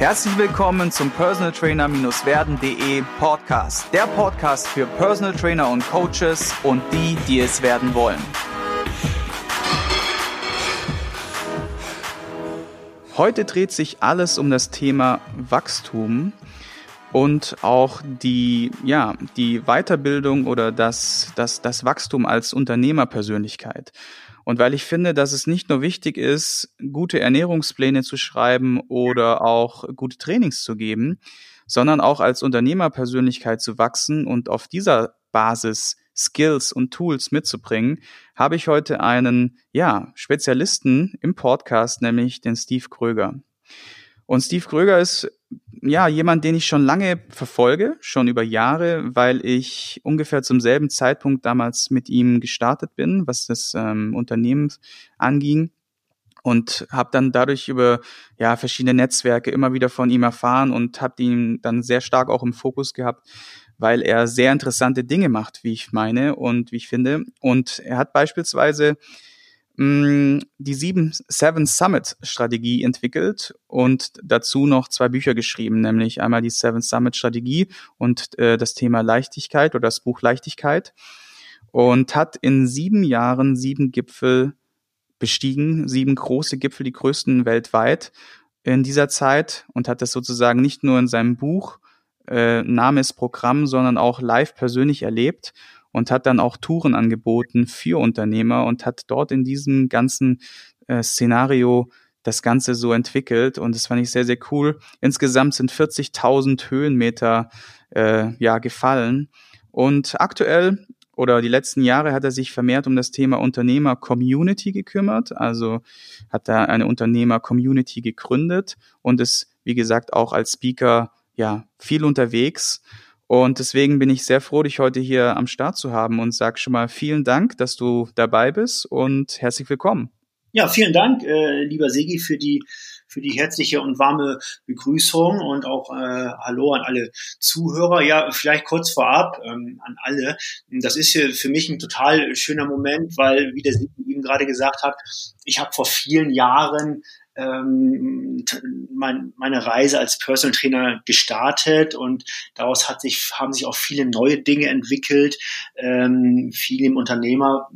Herzlich willkommen zum Personal Trainer-werden.de Podcast. Der Podcast für Personal Trainer und Coaches und die, die es werden wollen. Heute dreht sich alles um das Thema Wachstum und auch die, ja, die Weiterbildung oder das, das, das Wachstum als Unternehmerpersönlichkeit. Und weil ich finde, dass es nicht nur wichtig ist, gute Ernährungspläne zu schreiben oder auch gute Trainings zu geben, sondern auch als Unternehmerpersönlichkeit zu wachsen und auf dieser Basis Skills und Tools mitzubringen, habe ich heute einen, ja, Spezialisten im Podcast, nämlich den Steve Kröger. Und Steve Kröger ist ja, jemand, den ich schon lange verfolge, schon über Jahre, weil ich ungefähr zum selben Zeitpunkt damals mit ihm gestartet bin, was das ähm, Unternehmen anging und habe dann dadurch über ja verschiedene Netzwerke immer wieder von ihm erfahren und habe ihn dann sehr stark auch im Fokus gehabt, weil er sehr interessante Dinge macht, wie ich meine und wie ich finde. Und er hat beispielsweise Mm, die sieben Seven Summit Strategie entwickelt und dazu noch zwei Bücher geschrieben, nämlich einmal die Seven Summit Strategie und äh, das Thema Leichtigkeit oder das Buch Leichtigkeit und hat in sieben Jahren sieben Gipfel bestiegen, sieben große Gipfel, die größten weltweit in dieser Zeit und hat das sozusagen nicht nur in seinem Buch äh, Name ist Programm, sondern auch live persönlich erlebt und hat dann auch Touren angeboten für Unternehmer und hat dort in diesem ganzen äh, Szenario das Ganze so entwickelt und das fand ich sehr, sehr cool. Insgesamt sind 40.000 Höhenmeter äh, ja gefallen und aktuell oder die letzten Jahre hat er sich vermehrt um das Thema Unternehmer-Community gekümmert, also hat er eine Unternehmer-Community gegründet und ist, wie gesagt, auch als Speaker ja viel unterwegs und deswegen bin ich sehr froh, dich heute hier am Start zu haben und sag schon mal vielen Dank, dass du dabei bist und herzlich willkommen. Ja, vielen Dank, äh, lieber Segi, für die für die herzliche und warme Begrüßung und auch äh, Hallo an alle Zuhörer. Ja, vielleicht kurz vorab ähm, an alle. Das ist hier für mich ein total schöner Moment, weil, wie der Sigi eben gerade gesagt hat, ich habe vor vielen Jahren ähm, mein, meine Reise als Personal Trainer gestartet und daraus hat sich, haben sich auch viele neue Dinge entwickelt, ähm, viel im Unternehmer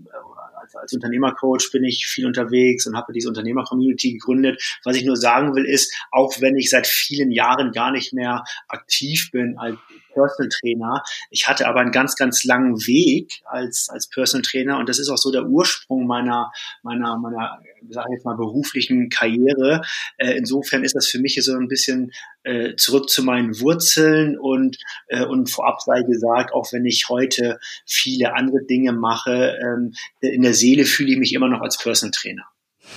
als, als Unternehmercoach bin ich viel unterwegs und habe diese Unternehmer-Community gegründet. Was ich nur sagen will, ist, auch wenn ich seit vielen Jahren gar nicht mehr aktiv bin als Personal Trainer, ich hatte aber einen ganz, ganz langen Weg als, als Personal Trainer und das ist auch so der Ursprung meiner, meiner, meiner, sage ich jetzt mal, beruflichen Karriere. Äh, insofern ist das für mich so ein bisschen äh, zurück zu meinen Wurzeln und, äh, und vorab sei gesagt, auch wenn ich heute viele andere Dinge mache, ähm, in der Seele fühle ich mich immer noch als Personal Trainer.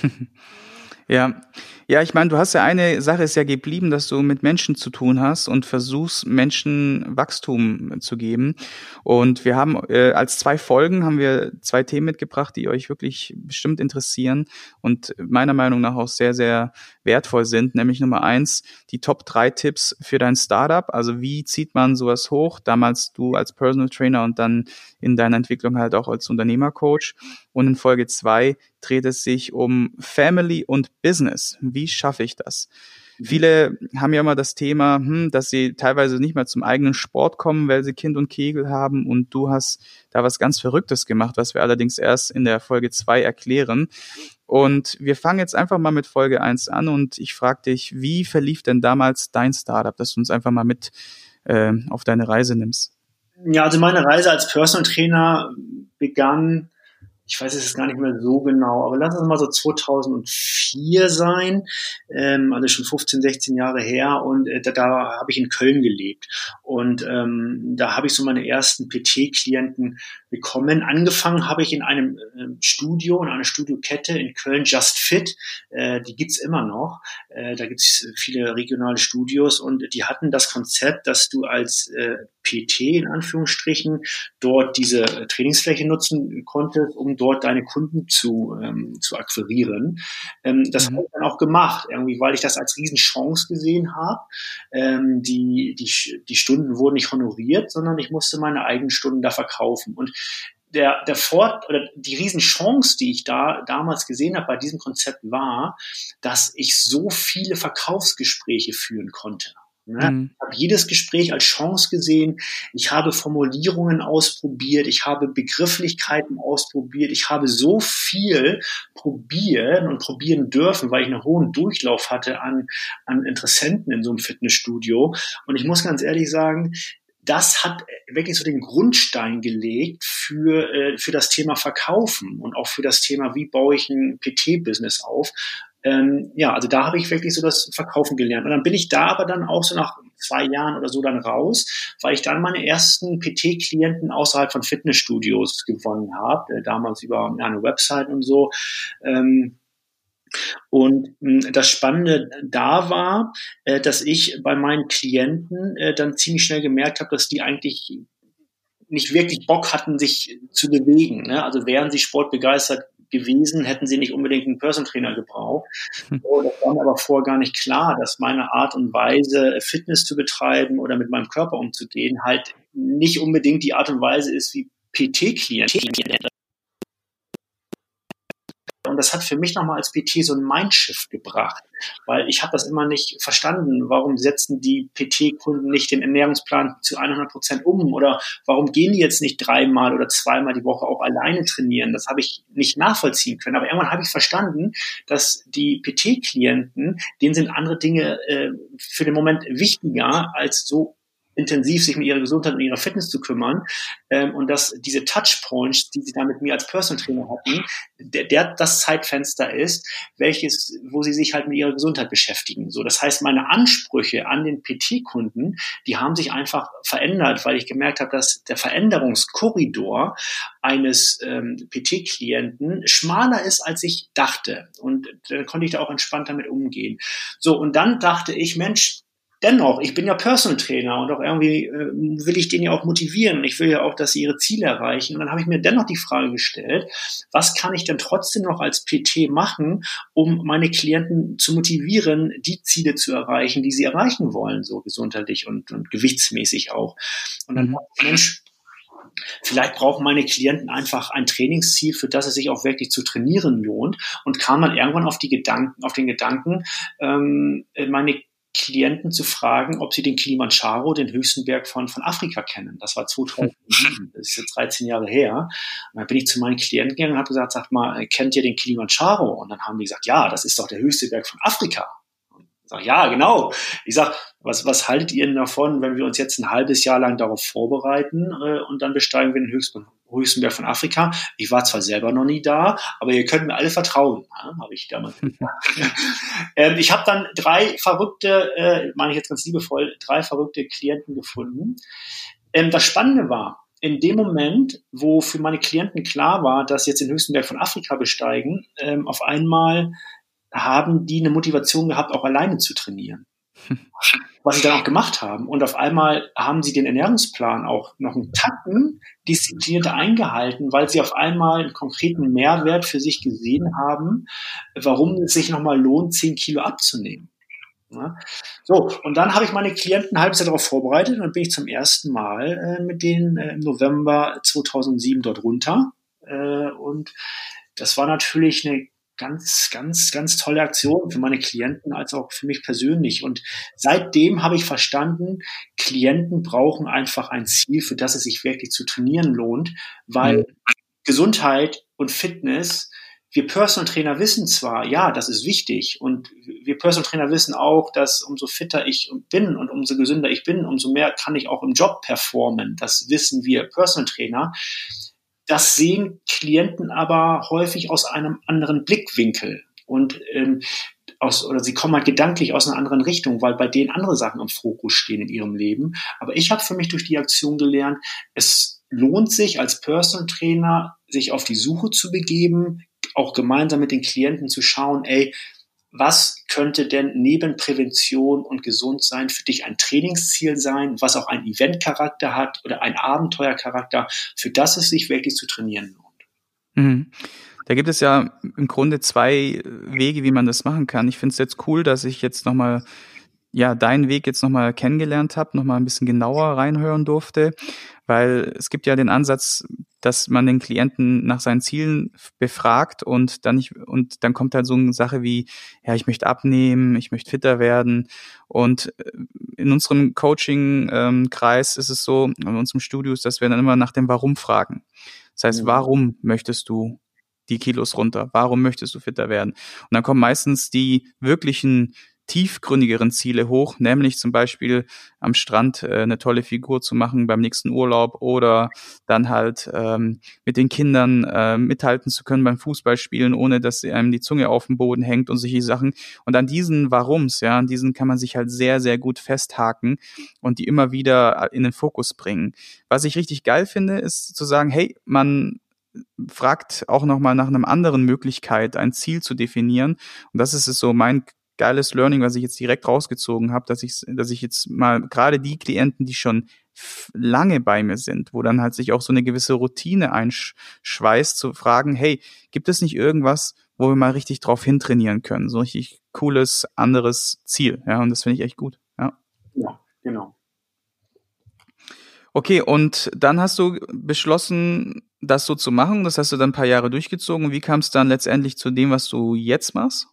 ja, ja, ich meine, du hast ja eine Sache ist ja geblieben, dass du mit Menschen zu tun hast und versuchst, Menschen Wachstum zu geben. Und wir haben äh, als zwei Folgen haben wir zwei Themen mitgebracht, die euch wirklich bestimmt interessieren und meiner Meinung nach auch sehr, sehr wertvoll sind. Nämlich Nummer eins, die Top drei Tipps für dein Startup. Also wie zieht man sowas hoch? Damals du als Personal Trainer und dann in deiner Entwicklung halt auch als Unternehmercoach. Und in Folge zwei dreht es sich um Family und Business. Schaffe ich das? Mhm. Viele haben ja immer das Thema, hm, dass sie teilweise nicht mehr zum eigenen Sport kommen, weil sie Kind und Kegel haben. Und du hast da was ganz Verrücktes gemacht, was wir allerdings erst in der Folge zwei erklären. Und wir fangen jetzt einfach mal mit Folge eins an und ich frage dich, wie verlief denn damals dein Startup, dass du uns einfach mal mit äh, auf deine Reise nimmst? Ja, also meine Reise als Personal Trainer begann, ich weiß es gar nicht mehr so genau, aber lass es mal so 2004 sein, ähm, also schon 15, 16 Jahre her und äh, da, da habe ich in Köln gelebt. Und ähm, da habe ich so meine ersten PT-Klienten bekommen. Angefangen habe ich in einem äh, Studio, in einer Studiokette in Köln, Just Fit, äh, die gibt's immer noch, äh, da gibt's viele regionale Studios und die hatten das Konzept, dass du als äh, PT in Anführungsstrichen dort diese Trainingsfläche nutzen konntest, um dort deine Kunden zu, ähm, zu akquirieren. Ähm, das mhm. habe ich dann auch gemacht, irgendwie, weil ich das als Riesenchance gesehen habe. Ähm, die, die, die Stunden wurden nicht honoriert, sondern ich musste meine eigenen Stunden da verkaufen. Und der, der Fort oder die Riesenchance, die ich da damals gesehen habe bei diesem Konzept war, dass ich so viele Verkaufsgespräche führen konnte. Ne? Mhm. Ich habe jedes Gespräch als Chance gesehen. Ich habe Formulierungen ausprobiert. Ich habe Begrifflichkeiten ausprobiert. Ich habe so viel probieren und probieren dürfen, weil ich einen hohen Durchlauf hatte an, an Interessenten in so einem Fitnessstudio. Und ich muss ganz ehrlich sagen, das hat wirklich so den Grundstein gelegt für, äh, für das Thema Verkaufen und auch für das Thema, wie baue ich ein PT-Business auf. Ähm, ja, also da habe ich wirklich so das Verkaufen gelernt. Und dann bin ich da aber dann auch so nach zwei Jahren oder so dann raus, weil ich dann meine ersten PT-Klienten außerhalb von Fitnessstudios gewonnen habe, äh, damals über eine Website und so. Ähm, und mh, hm, das Spannende da war, äh, dass ich bei meinen Klienten äh, dann ziemlich schnell gemerkt habe, dass die eigentlich nicht wirklich Bock hatten, sich zu bewegen. Ne? Also wären sie sportbegeistert gewesen, hätten sie nicht unbedingt einen Personal Trainer gebraucht. Hm. So, das war mir aber vorher gar nicht klar, dass meine Art und Weise, Fitness zu betreiben oder mit meinem Körper umzugehen, halt nicht unbedingt die Art und Weise ist, wie PT-Klienten und das hat für mich nochmal als PT so ein Mindshift gebracht, weil ich habe das immer nicht verstanden. Warum setzen die PT-Kunden nicht den Ernährungsplan zu 100 Prozent um? Oder warum gehen die jetzt nicht dreimal oder zweimal die Woche auch alleine trainieren? Das habe ich nicht nachvollziehen können. Aber irgendwann habe ich verstanden, dass die PT-Klienten, denen sind andere Dinge äh, für den Moment wichtiger, als so intensiv sich mit ihrer Gesundheit und ihrer Fitness zu kümmern ähm, und dass diese Touchpoints, die sie da mit mir als Personal Trainer hatten, der, der das Zeitfenster ist, welches, wo sie sich halt mit ihrer Gesundheit beschäftigen. So, das heißt, meine Ansprüche an den PT-Kunden, die haben sich einfach verändert, weil ich gemerkt habe, dass der Veränderungskorridor eines ähm, PT-Klienten schmaler ist, als ich dachte. Und dann konnte ich da auch entspannt damit umgehen. So, und dann dachte ich, Mensch, dennoch, ich bin ja Personal Trainer und auch irgendwie äh, will ich den ja auch motivieren. Ich will ja auch, dass sie ihre Ziele erreichen. Und dann habe ich mir dennoch die Frage gestellt, was kann ich denn trotzdem noch als PT machen, um meine Klienten zu motivieren, die Ziele zu erreichen, die sie erreichen wollen, so gesundheitlich und, und gewichtsmäßig auch. Und dann, mhm. Mensch, Vielleicht brauchen meine Klienten einfach ein Trainingsziel, für das es sich auch wirklich zu trainieren lohnt und kam dann irgendwann auf die Gedanken, auf den Gedanken, ähm, meine Klienten zu fragen, ob sie den Kilimanjaro, den höchsten Berg von, von Afrika kennen. Das war 2007, das ist jetzt 13 Jahre her. Und dann bin ich zu meinen Klienten gegangen und habe gesagt, sag mal, kennt ihr den Kilimanjaro? Und dann haben die gesagt, ja, das ist doch der höchste Berg von Afrika. Ich sage, ja, genau. Ich sage, was, was haltet ihr denn davon, wenn wir uns jetzt ein halbes Jahr lang darauf vorbereiten äh, und dann besteigen wir den höchsten, höchsten Berg von Afrika? Ich war zwar selber noch nie da, aber ihr könnt mir alle vertrauen, ja, habe ich damals gesagt. ähm, ich habe dann drei verrückte, äh, meine ich jetzt ganz liebevoll, drei verrückte Klienten gefunden. Ähm, das Spannende war, in dem Moment, wo für meine Klienten klar war, dass sie jetzt den höchsten Berg von Afrika besteigen, ähm, auf einmal haben die eine Motivation gehabt, auch alleine zu trainieren was sie dann auch gemacht haben. Und auf einmal haben sie den Ernährungsplan auch noch einen Tacken disziplinierter eingehalten, weil sie auf einmal einen konkreten Mehrwert für sich gesehen haben, warum es sich nochmal lohnt, 10 Kilo abzunehmen. So, und dann habe ich meine Klienten ein halbes Jahr darauf vorbereitet und dann bin ich zum ersten Mal äh, mit denen äh, im November 2007 dort runter. Äh, und das war natürlich eine ganz, ganz, ganz tolle Aktion für meine Klienten als auch für mich persönlich. Und seitdem habe ich verstanden, Klienten brauchen einfach ein Ziel, für das es sich wirklich zu trainieren lohnt, weil mhm. Gesundheit und Fitness wir Personal Trainer wissen zwar, ja, das ist wichtig und wir Personal Trainer wissen auch, dass umso fitter ich bin und umso gesünder ich bin, umso mehr kann ich auch im Job performen. Das wissen wir Personal Trainer. Das sehen Klienten aber häufig aus einem anderen Blickwinkel. Und ähm, aus, oder sie kommen halt gedanklich aus einer anderen Richtung, weil bei denen andere Sachen im Fokus stehen in ihrem Leben. Aber ich habe für mich durch die Aktion gelernt, es lohnt sich als Personal Trainer, sich auf die Suche zu begeben, auch gemeinsam mit den Klienten zu schauen, ey, was könnte denn neben Prävention und Gesundsein für dich ein Trainingsziel sein, was auch einen Eventcharakter hat oder einen Abenteuercharakter, für das es sich wirklich zu trainieren lohnt? Mhm. Da gibt es ja im Grunde zwei Wege, wie man das machen kann. Ich finde es jetzt cool, dass ich jetzt nochmal ja deinen Weg jetzt nochmal kennengelernt habe, nochmal ein bisschen genauer reinhören durfte, weil es gibt ja den Ansatz, dass man den Klienten nach seinen Zielen befragt und dann nicht, und dann kommt halt so eine Sache wie, ja, ich möchte abnehmen, ich möchte fitter werden. Und äh, in unserem Coaching-Kreis ist es so, in unserem Studio ist, dass wir dann immer nach dem Warum fragen. Das heißt, mhm. warum möchtest du die Kilos runter? Warum möchtest du fitter werden? Und dann kommen meistens die wirklichen tiefgründigeren Ziele hoch, nämlich zum Beispiel am Strand äh, eine tolle Figur zu machen beim nächsten Urlaub oder dann halt ähm, mit den Kindern äh, mithalten zu können beim Fußballspielen, ohne dass einem die Zunge auf dem Boden hängt und solche Sachen. Und an diesen Warums, ja, an diesen kann man sich halt sehr, sehr gut festhaken und die immer wieder in den Fokus bringen. Was ich richtig geil finde, ist zu sagen, hey, man fragt auch nochmal nach einer anderen Möglichkeit, ein Ziel zu definieren. Und das ist es so mein geiles Learning, was ich jetzt direkt rausgezogen habe, dass ich, dass ich jetzt mal gerade die Klienten, die schon lange bei mir sind, wo dann halt sich auch so eine gewisse Routine einschweißt, zu fragen, hey, gibt es nicht irgendwas, wo wir mal richtig drauf hintrainieren können? So ein richtig cooles, anderes Ziel. Ja, und das finde ich echt gut. Ja. ja, genau. Okay, und dann hast du beschlossen, das so zu machen. Das hast du dann ein paar Jahre durchgezogen. Wie kam es dann letztendlich zu dem, was du jetzt machst?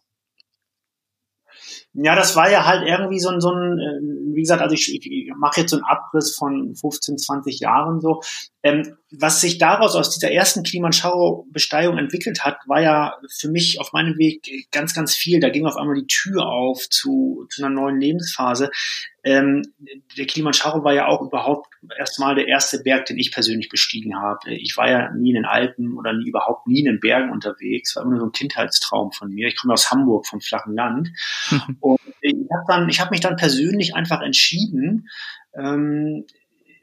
Ja, das war ja halt irgendwie so ein, so ein äh, wie gesagt, also ich, ich mache jetzt so einen Abriss von 15, 20 Jahren so. Ähm, was sich daraus aus dieser ersten Kilimanjaro-Besteigung entwickelt hat, war ja für mich auf meinem Weg ganz, ganz viel. Da ging auf einmal die Tür auf zu, zu einer neuen Lebensphase. Ähm, der Kilimanjaro war ja auch überhaupt erstmal der erste Berg, den ich persönlich bestiegen habe. Ich war ja nie in den Alpen oder nie, überhaupt nie in den Bergen unterwegs. War immer nur so ein Kindheitstraum von mir. Ich komme aus Hamburg, vom flachen Land. Und ich habe habe mich dann persönlich einfach entschieden, ähm,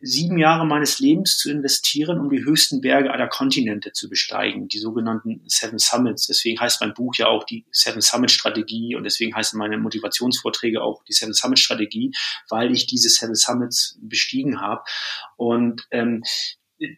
sieben Jahre meines Lebens zu investieren, um die höchsten Berge aller Kontinente zu besteigen, die sogenannten Seven Summits. Deswegen heißt mein Buch ja auch die Seven Summit Strategie und deswegen heißen meine Motivationsvorträge auch die Seven Summit Strategie, weil ich diese Seven Summits bestiegen habe. Und ähm,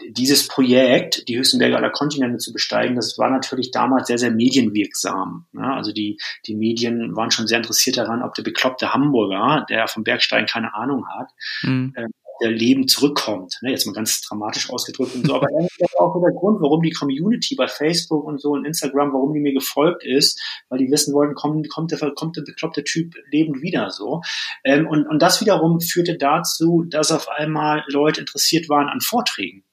dieses Projekt, die höchsten Berge aller Kontinente zu besteigen, das war natürlich damals sehr, sehr medienwirksam. Ja, also die, die Medien waren schon sehr interessiert daran, ob der bekloppte Hamburger, der vom Bergsteigen keine Ahnung hat, mhm. äh, Leben zurückkommt. Ne, jetzt mal ganz dramatisch ausgedrückt und so. Aber das ist auch der Grund, warum die Community bei Facebook und so und Instagram, warum die mir gefolgt ist, weil die wissen wollten, kommt, kommt, der, kommt der bekloppte Typ lebend wieder so. Ähm, und, und das wiederum führte dazu, dass auf einmal Leute interessiert waren an Vorträgen.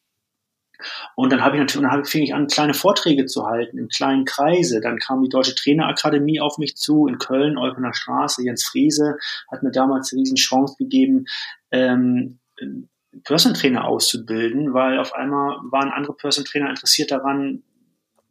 Und dann habe ich natürlich, dann fing ich an, kleine Vorträge zu halten in kleinen Kreise. Dann kam die Deutsche Trainerakademie auf mich zu in Köln, Eupener Straße. Jens Friese hat mir damals eine riesen Chance gegeben, ähm, Personal Trainer auszubilden, weil auf einmal waren andere Personal Trainer interessiert daran,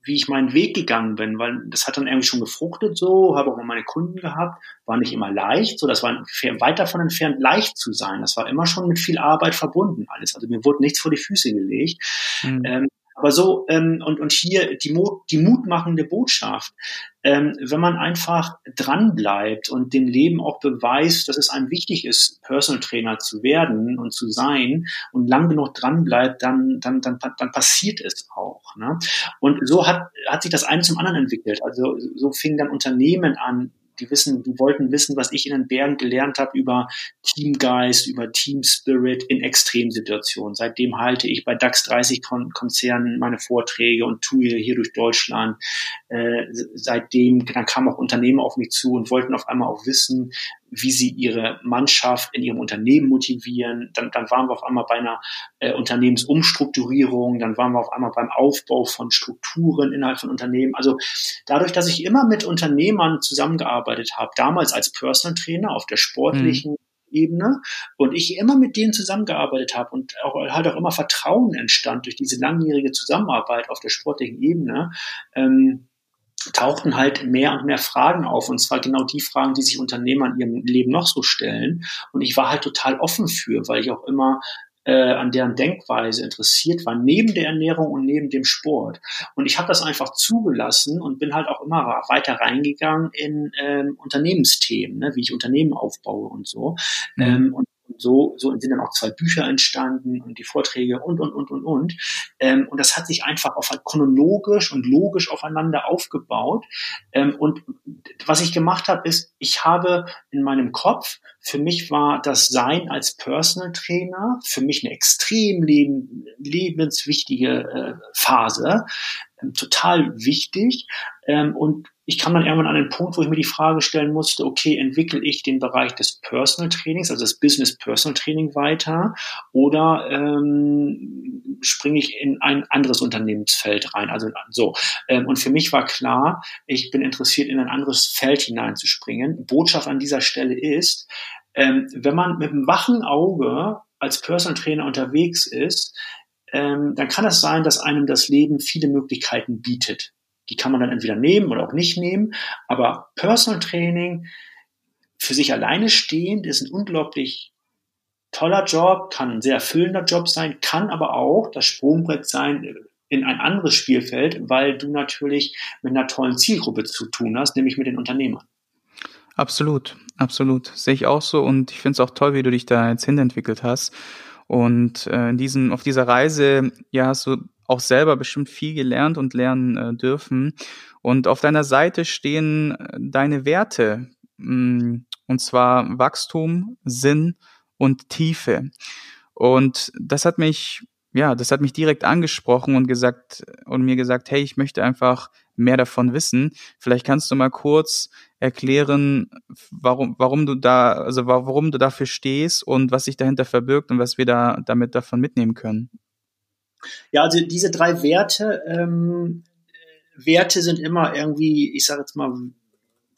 wie ich meinen Weg gegangen bin, weil das hat dann irgendwie schon gefruchtet so, habe auch mal meine Kunden gehabt, war nicht immer leicht, so das war weit davon entfernt, leicht zu sein. Das war immer schon mit viel Arbeit verbunden alles. Also mir wurde nichts vor die Füße gelegt. Mhm. Ähm, aber so, ähm, und, und hier die, Mo die mutmachende Botschaft, ähm, wenn man einfach dran bleibt und dem Leben auch beweist, dass es einem wichtig ist, Personal Trainer zu werden und zu sein und lang genug dran bleibt, dann, dann, dann, dann passiert es auch. Ne? Und so hat, hat sich das eine zum anderen entwickelt. Also so fing dann Unternehmen an, die wissen, die wollten wissen, was ich in den Bergen gelernt habe über Teamgeist, über Team Spirit in Extremsituationen. Seitdem halte ich bei DAX 30 Konzernen meine Vorträge und tue hier durch Deutschland. Äh, seitdem, dann kamen auch Unternehmen auf mich zu und wollten auf einmal auch wissen, wie sie ihre Mannschaft in ihrem Unternehmen motivieren. Dann, dann waren wir auf einmal bei einer äh, Unternehmensumstrukturierung, dann waren wir auf einmal beim Aufbau von Strukturen innerhalb von Unternehmen. Also dadurch, dass ich immer mit Unternehmern zusammengearbeitet habe, damals als Personal Trainer auf der sportlichen mhm. Ebene und ich immer mit denen zusammengearbeitet habe und auch, halt auch immer Vertrauen entstand durch diese langjährige Zusammenarbeit auf der sportlichen Ebene, ähm, tauchten halt mehr und mehr Fragen auf. Und zwar genau die Fragen, die sich Unternehmer in ihrem Leben noch so stellen. Und ich war halt total offen für, weil ich auch immer äh, an deren Denkweise interessiert war, neben der Ernährung und neben dem Sport. Und ich habe das einfach zugelassen und bin halt auch immer weiter reingegangen in ähm, Unternehmensthemen, ne, wie ich Unternehmen aufbaue und so. Mhm. Ähm, und so, so sind dann auch zwei Bücher entstanden und die Vorträge und, und, und, und, und. Ähm, und das hat sich einfach auf chronologisch und logisch aufeinander aufgebaut. Ähm, und was ich gemacht habe, ist, ich habe in meinem Kopf, für mich war das Sein als Personal Trainer für mich eine extrem leben, lebenswichtige äh, Phase, ähm, total wichtig. Ähm, und ich kam dann irgendwann an den Punkt, wo ich mir die Frage stellen musste, okay, entwickle ich den Bereich des Personal Trainings, also das Business Personal Training weiter oder ähm, springe ich in ein anderes Unternehmensfeld rein? Also so. Ähm, und für mich war klar, ich bin interessiert, in ein anderes Feld hineinzuspringen. Botschaft an dieser Stelle ist, ähm, wenn man mit einem wachen Auge als Personal Trainer unterwegs ist, ähm, dann kann es sein, dass einem das Leben viele Möglichkeiten bietet. Die kann man dann entweder nehmen oder auch nicht nehmen. Aber Personal Training für sich alleine stehend ist ein unglaublich toller Job, kann ein sehr erfüllender Job sein, kann aber auch das Sprungbrett sein in ein anderes Spielfeld, weil du natürlich mit einer tollen Zielgruppe zu tun hast, nämlich mit den Unternehmern. Absolut, absolut. Sehe ich auch so und ich finde es auch toll, wie du dich da jetzt hinentwickelt hast. Und äh, in diesem, auf dieser Reise, ja, hast du auch selber bestimmt viel gelernt und lernen äh, dürfen. Und auf deiner Seite stehen äh, deine Werte, mh, mm, und zwar Wachstum, Sinn und Tiefe. Und das hat mich, ja, das hat mich direkt angesprochen und gesagt und mir gesagt, hey, ich möchte einfach mehr davon wissen. Vielleicht kannst du mal kurz erklären, warum, warum du da, also warum du dafür stehst und was sich dahinter verbirgt und was wir da damit davon mitnehmen können. Ja, also diese drei Werte, ähm, Werte sind immer irgendwie, ich sage jetzt mal,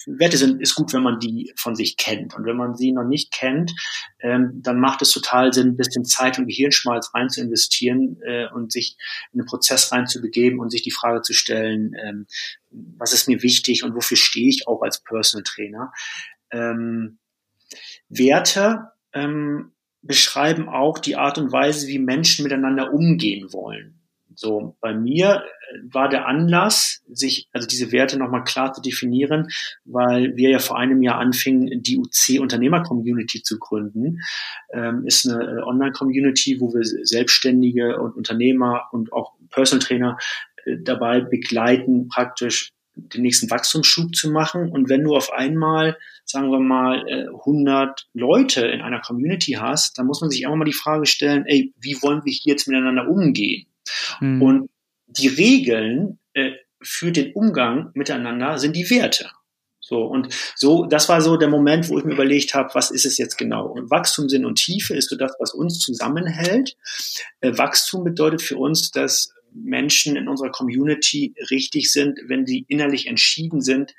Werte sind, ist gut, wenn man die von sich kennt. Und wenn man sie noch nicht kennt, ähm, dann macht es total Sinn, ein bisschen Zeit und Gehirnschmalz rein zu investieren äh, und sich in den Prozess reinzubegeben und sich die Frage zu stellen, ähm, was ist mir wichtig und wofür stehe ich auch als Personal Trainer. Ähm, Werte ähm, beschreiben auch die Art und Weise, wie Menschen miteinander umgehen wollen. So, bei mir äh, war der Anlass, sich, also diese Werte nochmal klar zu definieren, weil wir ja vor einem Jahr anfingen, die UC Unternehmer-Community zu gründen. Ähm, ist eine äh, Online-Community, wo wir Selbstständige und Unternehmer und auch Personal Trainer äh, dabei begleiten, praktisch den nächsten Wachstumsschub zu machen. Und wenn du auf einmal, sagen wir mal, 100 Leute in einer Community hast, dann muss man sich immer mal die Frage stellen, ey, wie wollen wir hier jetzt miteinander umgehen? Mhm. Und die Regeln äh, für den Umgang miteinander sind die Werte. So, und so, das war so der Moment, wo ich mir überlegt habe, was ist es jetzt genau? Und Wachstum, Sinn und Tiefe ist so das, was uns zusammenhält. Äh, Wachstum bedeutet für uns, dass Menschen in unserer Community richtig sind, wenn sie innerlich entschieden sind,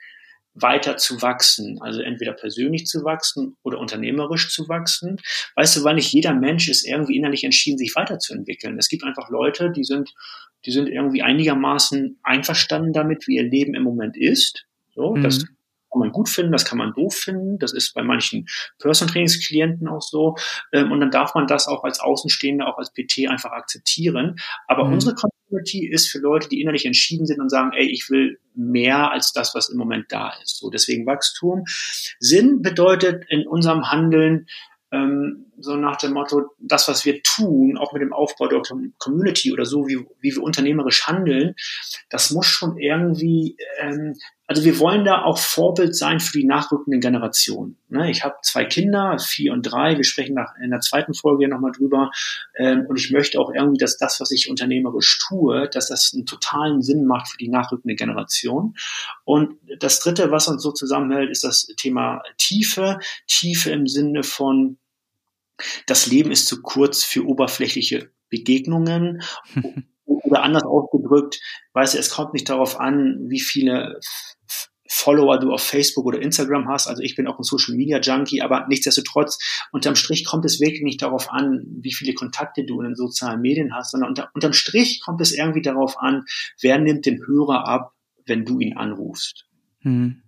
weiter zu wachsen, also entweder persönlich zu wachsen oder unternehmerisch zu wachsen. Weißt du, weil nicht jeder Mensch ist irgendwie innerlich entschieden, sich weiterzuentwickeln. Es gibt einfach Leute, die sind, die sind irgendwie einigermaßen einverstanden damit, wie ihr Leben im Moment ist. So, mhm. das kann man gut finden, das kann man doof finden. Das ist bei manchen Personal Trainingsklienten auch so. Ähm, und dann darf man das auch als Außenstehender, auch als PT einfach akzeptieren. Aber mhm. unsere Community ist für Leute, die innerlich entschieden sind und sagen, ey, ich will mehr als das, was im Moment da ist. So, deswegen Wachstum. Sinn bedeutet in unserem Handeln, ähm, so nach dem Motto, das, was wir tun, auch mit dem Aufbau der Community oder so, wie, wie wir unternehmerisch handeln, das muss schon irgendwie, ähm, also wir wollen da auch Vorbild sein für die nachrückenden Generationen. Ne? Ich habe zwei Kinder, vier und drei, wir sprechen nach, in der zweiten Folge nochmal drüber ähm, und ich möchte auch irgendwie, dass das, was ich unternehmerisch tue, dass das einen totalen Sinn macht für die nachrückende Generation. Und das Dritte, was uns so zusammenhält, ist das Thema Tiefe. Tiefe im Sinne von das Leben ist zu kurz für oberflächliche Begegnungen. Oder anders ausgedrückt, weißt du, es kommt nicht darauf an, wie viele Follower du auf Facebook oder Instagram hast. Also ich bin auch ein Social Media Junkie, aber nichtsdestotrotz, unterm Strich kommt es wirklich nicht darauf an, wie viele Kontakte du in den sozialen Medien hast, sondern unter, unterm Strich kommt es irgendwie darauf an, wer nimmt den Hörer ab, wenn du ihn anrufst. Mhm.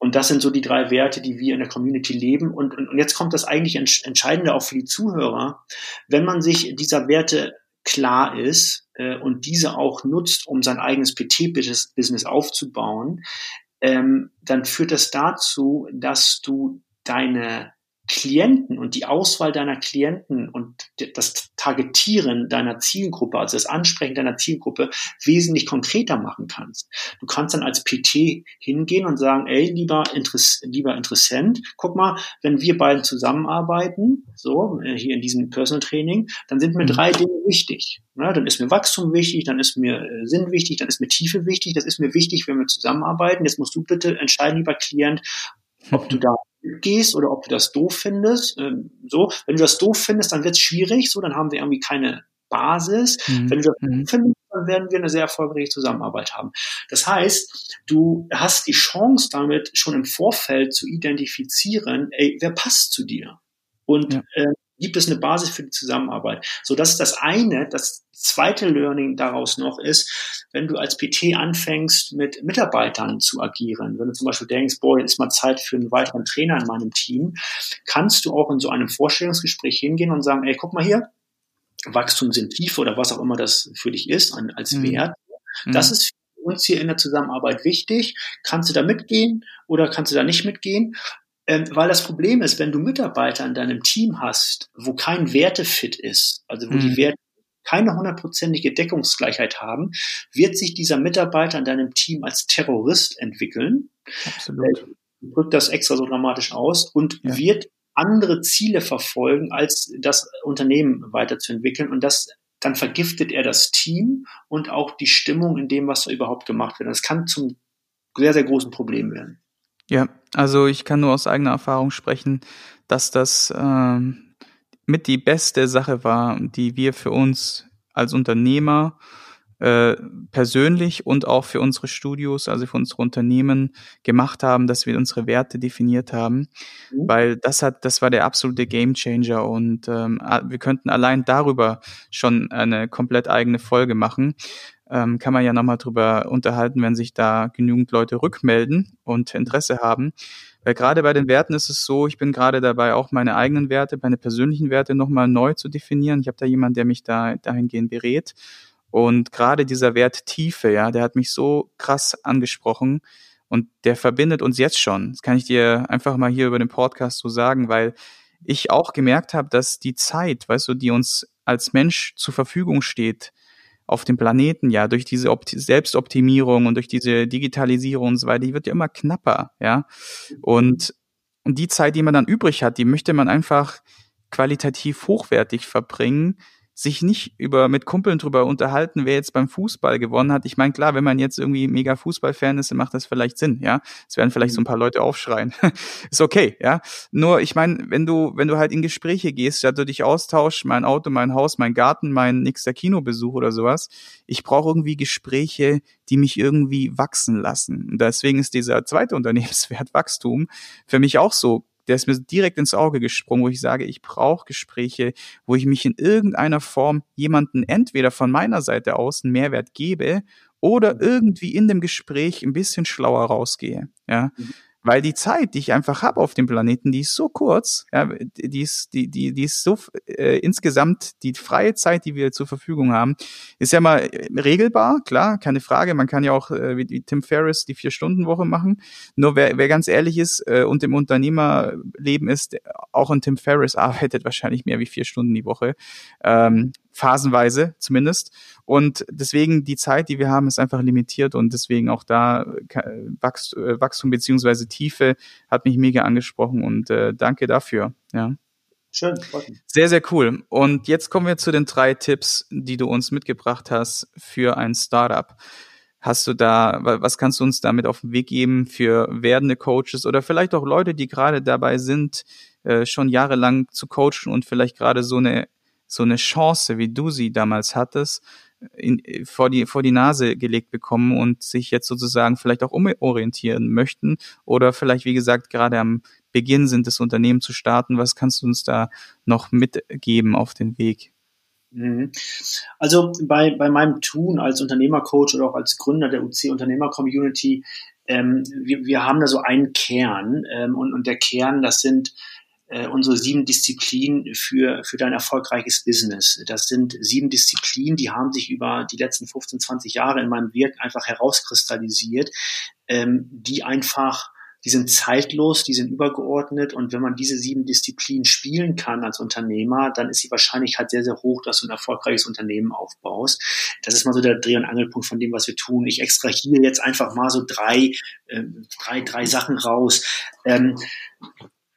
Und das sind so die drei Werte, die wir in der Community leben. Und, und, und jetzt kommt das eigentlich Entscheidende auch für die Zuhörer. Wenn man sich dieser Werte klar ist äh, und diese auch nutzt, um sein eigenes PT-Business aufzubauen, ähm, dann führt das dazu, dass du deine Klienten und die Auswahl deiner Klienten und das Targetieren deiner Zielgruppe, also das Ansprechen deiner Zielgruppe, wesentlich konkreter machen kannst. Du kannst dann als PT hingehen und sagen, ey, lieber, Interess lieber Interessent, guck mal, wenn wir beiden zusammenarbeiten, so, äh, hier in diesem Personal Training, dann sind mir mhm. drei Dinge wichtig. Ja, dann ist mir Wachstum wichtig, dann ist mir äh, Sinn wichtig, dann ist mir Tiefe wichtig, das ist mir wichtig, wenn wir zusammenarbeiten. Jetzt musst du bitte entscheiden, lieber Klient, ob du da gehst oder ob du das doof findest. Ähm, so, wenn du das doof findest, dann wird es schwierig. So, dann haben wir irgendwie keine Basis. Mhm. Wenn du das mhm. findest, dann werden wir eine sehr erfolgreiche Zusammenarbeit haben. Das heißt, du hast die Chance damit schon im Vorfeld zu identifizieren, ey, wer passt zu dir? Und ja. äh, gibt es eine Basis für die Zusammenarbeit. So, das ist das eine. Das zweite Learning daraus noch ist, wenn du als PT anfängst, mit Mitarbeitern zu agieren, wenn du zum Beispiel denkst, boah, jetzt ist mal Zeit für einen weiteren Trainer in meinem Team, kannst du auch in so einem Vorstellungsgespräch hingehen und sagen, ey, guck mal hier, Wachstum sind Tiefe oder was auch immer das für dich ist an, als mhm. Wert. Das mhm. ist für uns hier in der Zusammenarbeit wichtig. Kannst du da mitgehen oder kannst du da nicht mitgehen? Ähm, weil das Problem ist, wenn du Mitarbeiter in deinem Team hast, wo kein Wertefit ist, also wo mhm. die Werte keine hundertprozentige Deckungsgleichheit haben, wird sich dieser Mitarbeiter in deinem Team als Terrorist entwickeln. Absolut. Drückt das extra so dramatisch aus und ja. wird andere Ziele verfolgen, als das Unternehmen weiterzuentwickeln. Und das dann vergiftet er das Team und auch die Stimmung in dem, was da überhaupt gemacht wird. Das kann zum sehr, sehr großen Problem werden. Ja, also ich kann nur aus eigener Erfahrung sprechen, dass das ähm, mit die beste Sache war, die wir für uns als Unternehmer äh, persönlich und auch für unsere Studios, also für unsere Unternehmen gemacht haben, dass wir unsere Werte definiert haben, mhm. weil das hat, das war der absolute Gamechanger und ähm, wir könnten allein darüber schon eine komplett eigene Folge machen ähm, kann man ja nochmal drüber unterhalten, wenn sich da genügend Leute rückmelden und Interesse haben. Weil gerade bei den Werten ist es so, ich bin gerade dabei, auch meine eigenen Werte, meine persönlichen Werte nochmal neu zu definieren. Ich habe da jemanden, der mich da dahingehend berät. Und gerade dieser Wert Tiefe, ja, der hat mich so krass angesprochen und der verbindet uns jetzt schon. Das kann ich dir einfach mal hier über den Podcast so sagen, weil ich auch gemerkt habe, dass die Zeit, weißt du, die uns als Mensch zur Verfügung steht, auf dem Planeten ja durch diese Opt Selbstoptimierung und durch diese Digitalisierung und so weiter, die wird ja immer knapper, ja. Und, und die Zeit, die man dann übrig hat, die möchte man einfach qualitativ hochwertig verbringen sich nicht über mit Kumpeln drüber unterhalten, wer jetzt beim Fußball gewonnen hat. Ich meine, klar, wenn man jetzt irgendwie mega Fußballfan ist, dann macht das vielleicht Sinn, ja. Es werden vielleicht so ein paar Leute aufschreien. ist okay, ja. Nur, ich meine, wenn du, wenn du halt in Gespräche gehst, ja, du dich austauschst, mein Auto, mein Haus, mein Garten, mein nächster Kinobesuch oder sowas, ich brauche irgendwie Gespräche, die mich irgendwie wachsen lassen. Und deswegen ist dieser zweite Unternehmenswert Wachstum für mich auch so der ist mir direkt ins Auge gesprungen, wo ich sage, ich brauche Gespräche, wo ich mich in irgendeiner Form jemanden entweder von meiner Seite aus einen Mehrwert gebe oder irgendwie in dem Gespräch ein bisschen schlauer rausgehe. Ja. Mhm weil die Zeit, die ich einfach habe auf dem Planeten, die ist so kurz, ja, die ist, die, die, die ist so äh, insgesamt die freie Zeit, die wir zur Verfügung haben, ist ja mal äh, regelbar, klar, keine Frage. Man kann ja auch äh, wie, Tim Ferriss die vier Stunden Woche machen. Nur wer, wer ganz ehrlich ist äh, und im Unternehmerleben ist, auch ein Tim Ferriss arbeitet wahrscheinlich mehr wie vier Stunden die Woche. Ähm, phasenweise zumindest. Und deswegen die Zeit, die wir haben, ist einfach limitiert und deswegen auch da äh, Wachstum, äh, Wachstum beziehungsweise Tiefe hat mich mega angesprochen und äh, danke dafür. Ja. Schön. Sehr, sehr cool. Und jetzt kommen wir zu den drei Tipps, die du uns mitgebracht hast für ein Startup. Hast du da, was kannst du uns damit auf den Weg geben für werdende Coaches oder vielleicht auch Leute, die gerade dabei sind, äh, schon jahrelang zu coachen und vielleicht gerade so eine so eine Chance, wie du sie damals hattest, in, vor, die, vor die Nase gelegt bekommen und sich jetzt sozusagen vielleicht auch umorientieren möchten oder vielleicht, wie gesagt, gerade am Beginn sind, das Unternehmen zu starten. Was kannst du uns da noch mitgeben auf den Weg? Mhm. Also bei, bei meinem Tun als Unternehmercoach oder auch als Gründer der UC Unternehmer Community, ähm, wir, wir haben da so einen Kern ähm, und, und der Kern, das sind äh, unsere sieben Disziplinen für, für dein erfolgreiches Business. Das sind sieben Disziplinen, die haben sich über die letzten 15, 20 Jahre in meinem Wirken einfach herauskristallisiert, ähm, die einfach die sind zeitlos, die sind übergeordnet und wenn man diese sieben Disziplinen spielen kann als Unternehmer, dann ist die Wahrscheinlichkeit sehr, sehr hoch, dass du ein erfolgreiches Unternehmen aufbaust. Das ist mal so der Dreh- und Angelpunkt von dem, was wir tun. Ich extrahiere jetzt einfach mal so drei, äh, drei, drei Sachen raus. Ähm,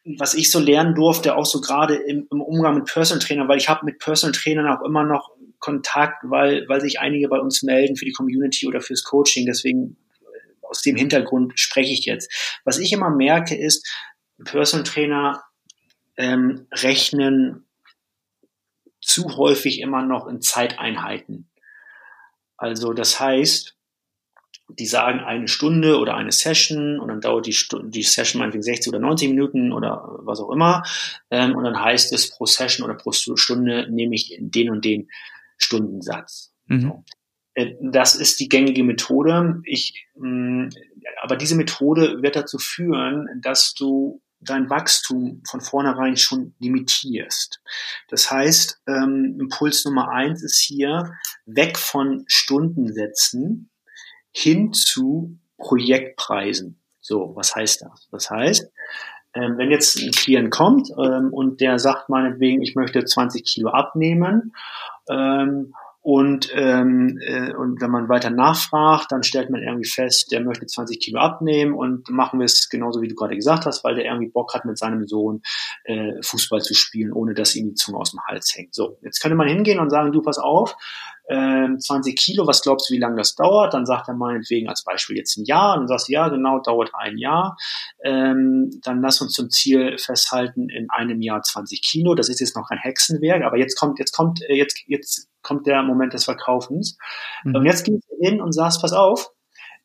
was ich so lernen durfte, auch so gerade im, im Umgang mit Personal Trainern, weil ich habe mit Personal Trainern auch immer noch Kontakt, weil, weil sich einige bei uns melden für die Community oder fürs Coaching. Deswegen äh, aus dem Hintergrund spreche ich jetzt. Was ich immer merke ist, Personal Trainer ähm, rechnen zu häufig immer noch in Zeiteinheiten. Also das heißt, die sagen eine Stunde oder eine Session und dann dauert die, Stunde, die Session meinetwegen 60 oder 90 Minuten oder was auch immer. Ähm, und dann heißt es pro Session oder pro Stunde nehme ich den und den Stundensatz. Mhm. So. Äh, das ist die gängige Methode. Ich, mh, mm, aber diese Methode wird dazu führen, dass du dein Wachstum von vornherein schon limitierst. Das heißt, ähm, Impuls Nummer eins ist hier weg von Stundensätzen hin zu Projektpreisen. So, was heißt das? Das heißt, ähm, wenn jetzt ein Klient kommt ähm, und der sagt meinetwegen, ich möchte 20 Kilo abnehmen ähm, und, ähm, äh, und wenn man weiter nachfragt, dann stellt man irgendwie fest, der möchte 20 Kilo abnehmen und machen wir es genauso, wie du gerade gesagt hast, weil der irgendwie Bock hat, mit seinem Sohn äh, Fußball zu spielen, ohne dass ihm die Zunge aus dem Hals hängt. So, jetzt könnte man hingehen und sagen, du pass auf, äh, 20 Kilo, was glaubst du, wie lange das dauert? Dann sagt er meinetwegen als Beispiel jetzt ein Jahr. Und dann sagst du, ja, genau, dauert ein Jahr. Ähm, dann lass uns zum Ziel festhalten, in einem Jahr 20 Kilo. Das ist jetzt noch kein Hexenwerk, aber jetzt kommt, jetzt kommt, äh, jetzt, jetzt kommt der Moment des Verkaufens. Mhm. Und jetzt gehst du hin und sagst, pass auf,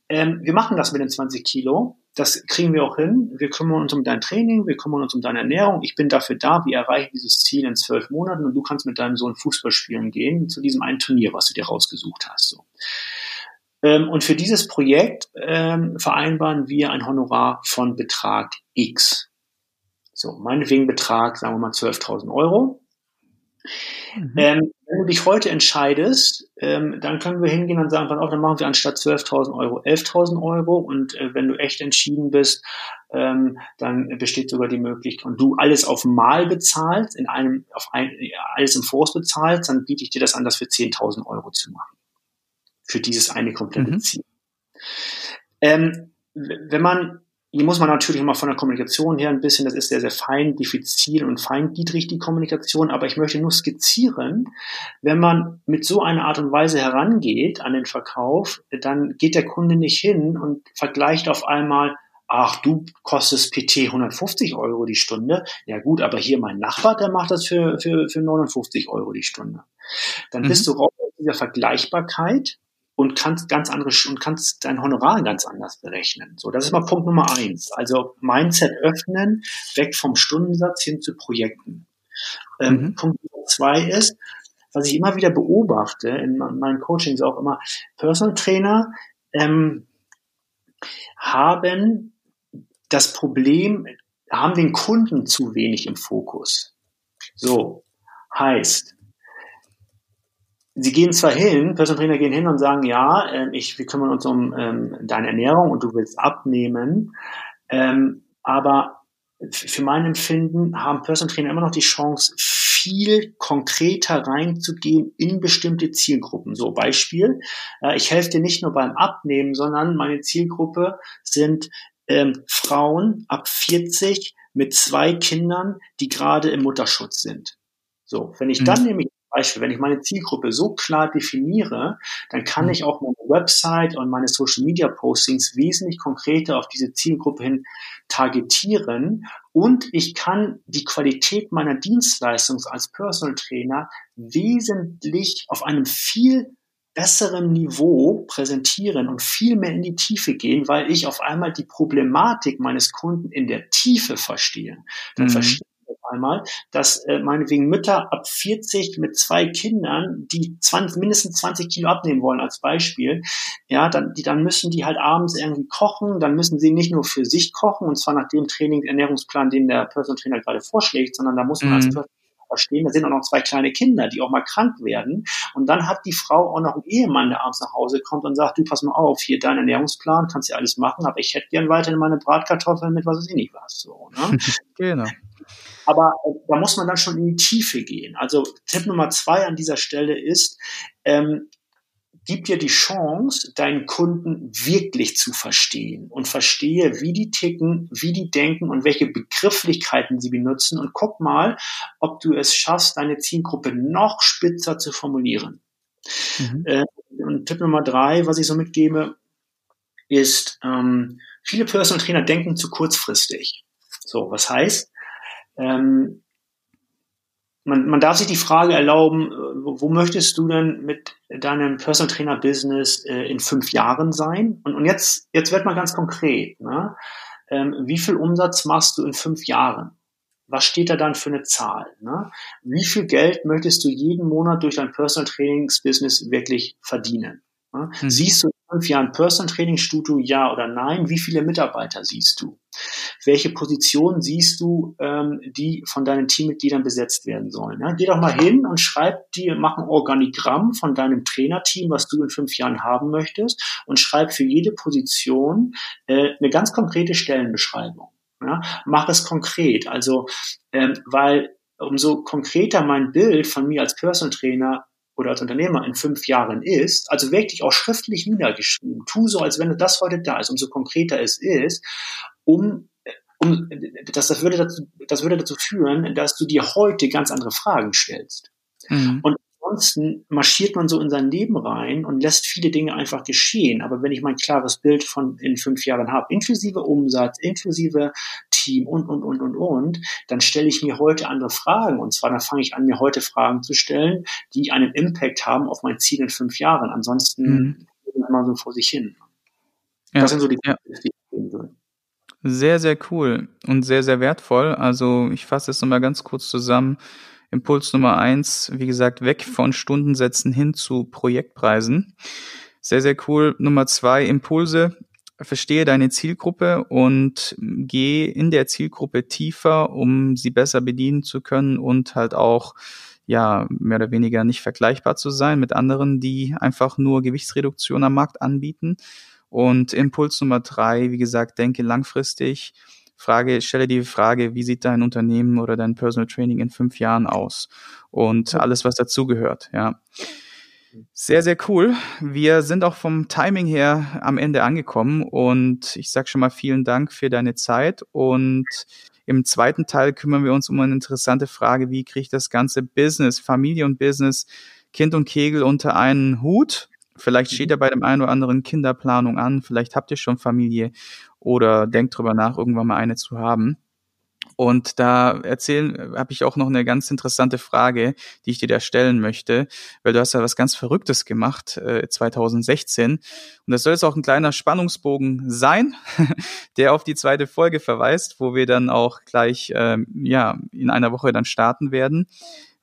ähm, wir machen das mit den 20 Kilo das kriegen wir auch hin. Wir kümmern uns um dein Training, wir kümmern uns um deine Ernährung. Ich bin dafür da. Wir erreichen dieses Ziel in zwölf Monaten und du kannst mit deinem Sohn Fußball spielen gehen zu diesem einen Turnier, was du dir rausgesucht hast. So. Ähm, und für dieses Projekt ähm, vereinbaren wir ein Honorar von Betrag X. So, meinetwegen Betrag, sagen wir mal 12.000 Euro. Mhm. Ähm, wenn du dich heute entscheidest, ähm, dann können wir hingehen und sagen, auf, dann machen wir anstatt 12.000 Euro 11.000 Euro und äh, wenn du echt entschieden bist, ähm, dann besteht sogar die Möglichkeit, und du alles auf Mal bezahlst, in einem, auf ein, alles im Voraus bezahlst, dann biete ich dir das an, das für 10.000 Euro zu machen. Für dieses eine komplette mhm. Ziel. Ähm, wenn man hier muss man natürlich immer von der Kommunikation her ein bisschen, das ist sehr, sehr fein, diffizil und feingliedrig, die Kommunikation, aber ich möchte nur skizzieren, wenn man mit so einer Art und Weise herangeht an den Verkauf, dann geht der Kunde nicht hin und vergleicht auf einmal, ach, du kostest PT 150 Euro die Stunde. Ja gut, aber hier mein Nachbar, der macht das für, für, für 59 Euro die Stunde. Dann mhm. bist du raus aus dieser Vergleichbarkeit und kannst ganz andere und kannst dein Honorar ganz anders berechnen. So, das ist mal Punkt Nummer eins. Also Mindset öffnen, weg vom Stundensatz hin zu Projekten. Ähm, mhm. Punkt Nummer zwei ist, was ich immer wieder beobachte in meinen Coachings auch immer, Personal Trainer ähm, haben das Problem, haben den Kunden zu wenig im Fokus. So, heißt, sie gehen zwar hin, Personal Trainer gehen hin und sagen, ja, äh, ich, wir kümmern uns um ähm, deine Ernährung und du willst abnehmen, ähm, aber für mein Empfinden haben Personal Trainer immer noch die Chance, viel konkreter reinzugehen in bestimmte Zielgruppen. So Beispiel, äh, ich helfe dir nicht nur beim Abnehmen, sondern meine Zielgruppe sind ähm, Frauen ab 40 mit zwei Kindern, die gerade im Mutterschutz sind. So, wenn ich dann mhm. nämlich Beispiel, wenn ich meine Zielgruppe so klar definiere, dann kann mhm. ich auch meine Website und meine Social Media Postings wesentlich konkreter auf diese Zielgruppe hin targetieren und ich kann die Qualität meiner Dienstleistung als Personal Trainer wesentlich auf einem viel besseren Niveau präsentieren und viel mehr in die Tiefe gehen, weil ich auf einmal die Problematik meines Kunden in der Tiefe verstehe. Dann mhm. verstehe einmal, dass äh, meinetwegen Mütter ab 40 mit zwei Kindern, die 20, mindestens 20 Kilo abnehmen wollen als Beispiel, ja, dann, die, dann müssen die halt abends irgendwie kochen, dann müssen sie nicht nur für sich kochen und zwar nach dem Training, Ernährungsplan, den der Personal Trainer gerade vorschlägt, sondern da muss man mhm. als Personal verstehen. Da sind auch noch zwei kleine Kinder, die auch mal krank werden. Und dann hat die Frau auch noch einen Ehemann, der abends nach Hause kommt und sagt, du pass mal auf, hier dein Ernährungsplan, kannst ja alles machen, aber ich hätte gern weiterhin meine Bratkartoffeln mit was weiß ich nicht was. So, ne? genau. Aber äh, da muss man dann schon in die Tiefe gehen. Also Tipp Nummer zwei an dieser Stelle ist, ähm, gib dir die Chance, deinen Kunden wirklich zu verstehen und verstehe, wie die ticken, wie die denken und welche Begrifflichkeiten sie benutzen und guck mal, ob du es schaffst, deine Zielgruppe noch spitzer zu formulieren. Mhm. Äh, und Tipp Nummer drei, was ich so mitgebe, ist, ähm, viele Personal Trainer denken zu kurzfristig. So, was heißt, ähm, man, man darf sich die Frage erlauben, wo, wo möchtest du denn mit deinem Personal Trainer Business äh, in fünf Jahren sein? Und, und jetzt, jetzt wird mal ganz konkret. Ne? Ähm, wie viel Umsatz machst du in fünf Jahren? Was steht da dann für eine Zahl? Ne? Wie viel Geld möchtest du jeden Monat durch dein Personal Trainings Business wirklich verdienen? Ne? Mhm. Siehst du fünf Jahren Personal Training Studio, ja oder nein? Wie viele Mitarbeiter siehst du? Welche Positionen siehst du, ähm, die von deinen Teammitgliedern besetzt werden sollen? Ja? Geh doch mal hin und schreib dir, mach ein Organigramm von deinem Trainerteam, was du in fünf Jahren haben möchtest und schreib für jede Position äh, eine ganz konkrete Stellenbeschreibung. Ja? Mach es konkret, also ähm, weil umso konkreter mein Bild von mir als Personal Trainer oder als Unternehmer in fünf Jahren ist, also wirklich auch schriftlich niedergeschrieben, tu so, als wenn das heute da ist, umso konkreter es ist, um, um das, das, würde dazu, das würde dazu führen, dass du dir heute ganz andere Fragen stellst. Mhm. Und ansonsten marschiert man so in sein Leben rein und lässt viele Dinge einfach geschehen. Aber wenn ich mein klares Bild von in fünf Jahren habe, inklusive Umsatz, inklusive Team und, und, und, und, und, dann stelle ich mir heute andere Fragen. Und zwar, dann fange ich an, mir heute Fragen zu stellen, die einen Impact haben auf mein Ziel in fünf Jahren. Ansonsten mhm. mal so vor sich hin. Ja. Das sind so die, ja. die ich geben würde. Sehr, sehr cool und sehr, sehr wertvoll. Also ich fasse es nochmal ganz kurz zusammen. Impuls Nummer eins, wie gesagt, weg von Stundensätzen hin zu Projektpreisen. Sehr, sehr cool. Nummer zwei, Impulse. Verstehe deine Zielgruppe und geh in der Zielgruppe tiefer, um sie besser bedienen zu können und halt auch ja, mehr oder weniger nicht vergleichbar zu sein mit anderen, die einfach nur Gewichtsreduktion am Markt anbieten. Und Impuls Nummer drei, wie gesagt, denke langfristig. Frage, stelle die Frage, wie sieht dein Unternehmen oder dein Personal Training in fünf Jahren aus? Und alles, was dazugehört, ja. Sehr, sehr cool. Wir sind auch vom Timing her am Ende angekommen und ich sage schon mal vielen Dank für deine Zeit und im zweiten Teil kümmern wir uns um eine interessante Frage, wie kriege ich das ganze Business, Familie und Business, Kind und Kegel unter einen Hut Vielleicht steht mhm. ja bei dem einen oder anderen Kinderplanung an, vielleicht habt ihr schon Familie oder denkt drüber nach, irgendwann mal eine zu haben. Und da erzählen, habe ich auch noch eine ganz interessante Frage, die ich dir da stellen möchte, weil du hast ja was ganz Verrücktes gemacht äh, 2016 und das soll jetzt auch ein kleiner Spannungsbogen sein, der auf die zweite Folge verweist, wo wir dann auch gleich ähm, ja in einer Woche dann starten werden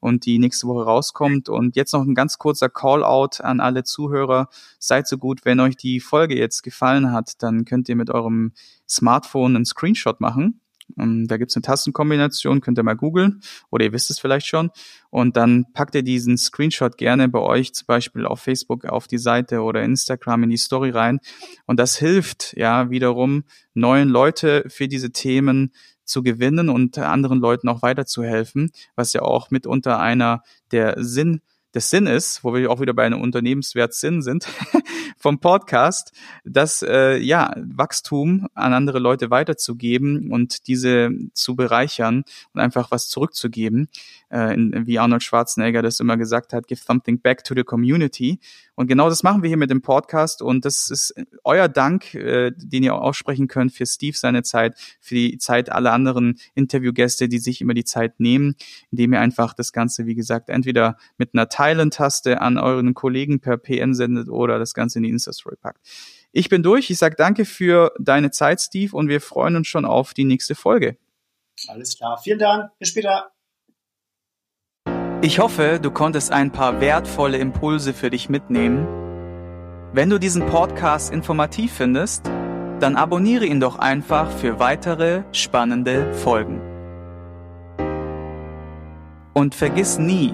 und die nächste Woche rauskommt. Und jetzt noch ein ganz kurzer Call-out an alle Zuhörer. Seid so gut, wenn euch die Folge jetzt gefallen hat, dann könnt ihr mit eurem Smartphone einen Screenshot machen. Ähm, da gibt's eine Tastenkombination, könnt ihr mal googeln oder ihr wisst es vielleicht schon. Und dann packt ihr diesen Screenshot gerne bei euch zum Beispiel auf Facebook auf die Seite oder Instagram in die Story rein. Und das hilft ja wiederum neuen Leute für diese Themen zu gewinnen und anderen Leuten auch weiterzuhelfen, was ja auch mitunter einer der Sinn des Sinn ist, wo wir auch wieder bei einem Unternehmenswert Sinn sind, vom Podcast, das äh, ja Wachstum an andere Leute weiterzugeben und diese zu bereichern und einfach was zurückzugeben, äh, in, wie Arnold Schwarzenegger das immer gesagt hat, give something back to the community. Und genau das machen wir hier mit dem Podcast und das ist euer Dank, äh, den ihr aussprechen könnt für Steve seine Zeit, für die Zeit aller anderen Interviewgäste, die sich immer die Zeit nehmen, indem ihr einfach das Ganze, wie gesagt, entweder mit einer Teilen-Taste an euren Kollegen per PN sendet oder das Ganze in die Insta-Story packt. Ich bin durch. Ich sage danke für deine Zeit, Steve, und wir freuen uns schon auf die nächste Folge. Alles klar. Vielen Dank. Bis später. Ich hoffe, du konntest ein paar wertvolle Impulse für dich mitnehmen. Wenn du diesen Podcast informativ findest, dann abonniere ihn doch einfach für weitere spannende Folgen. Und vergiss nie,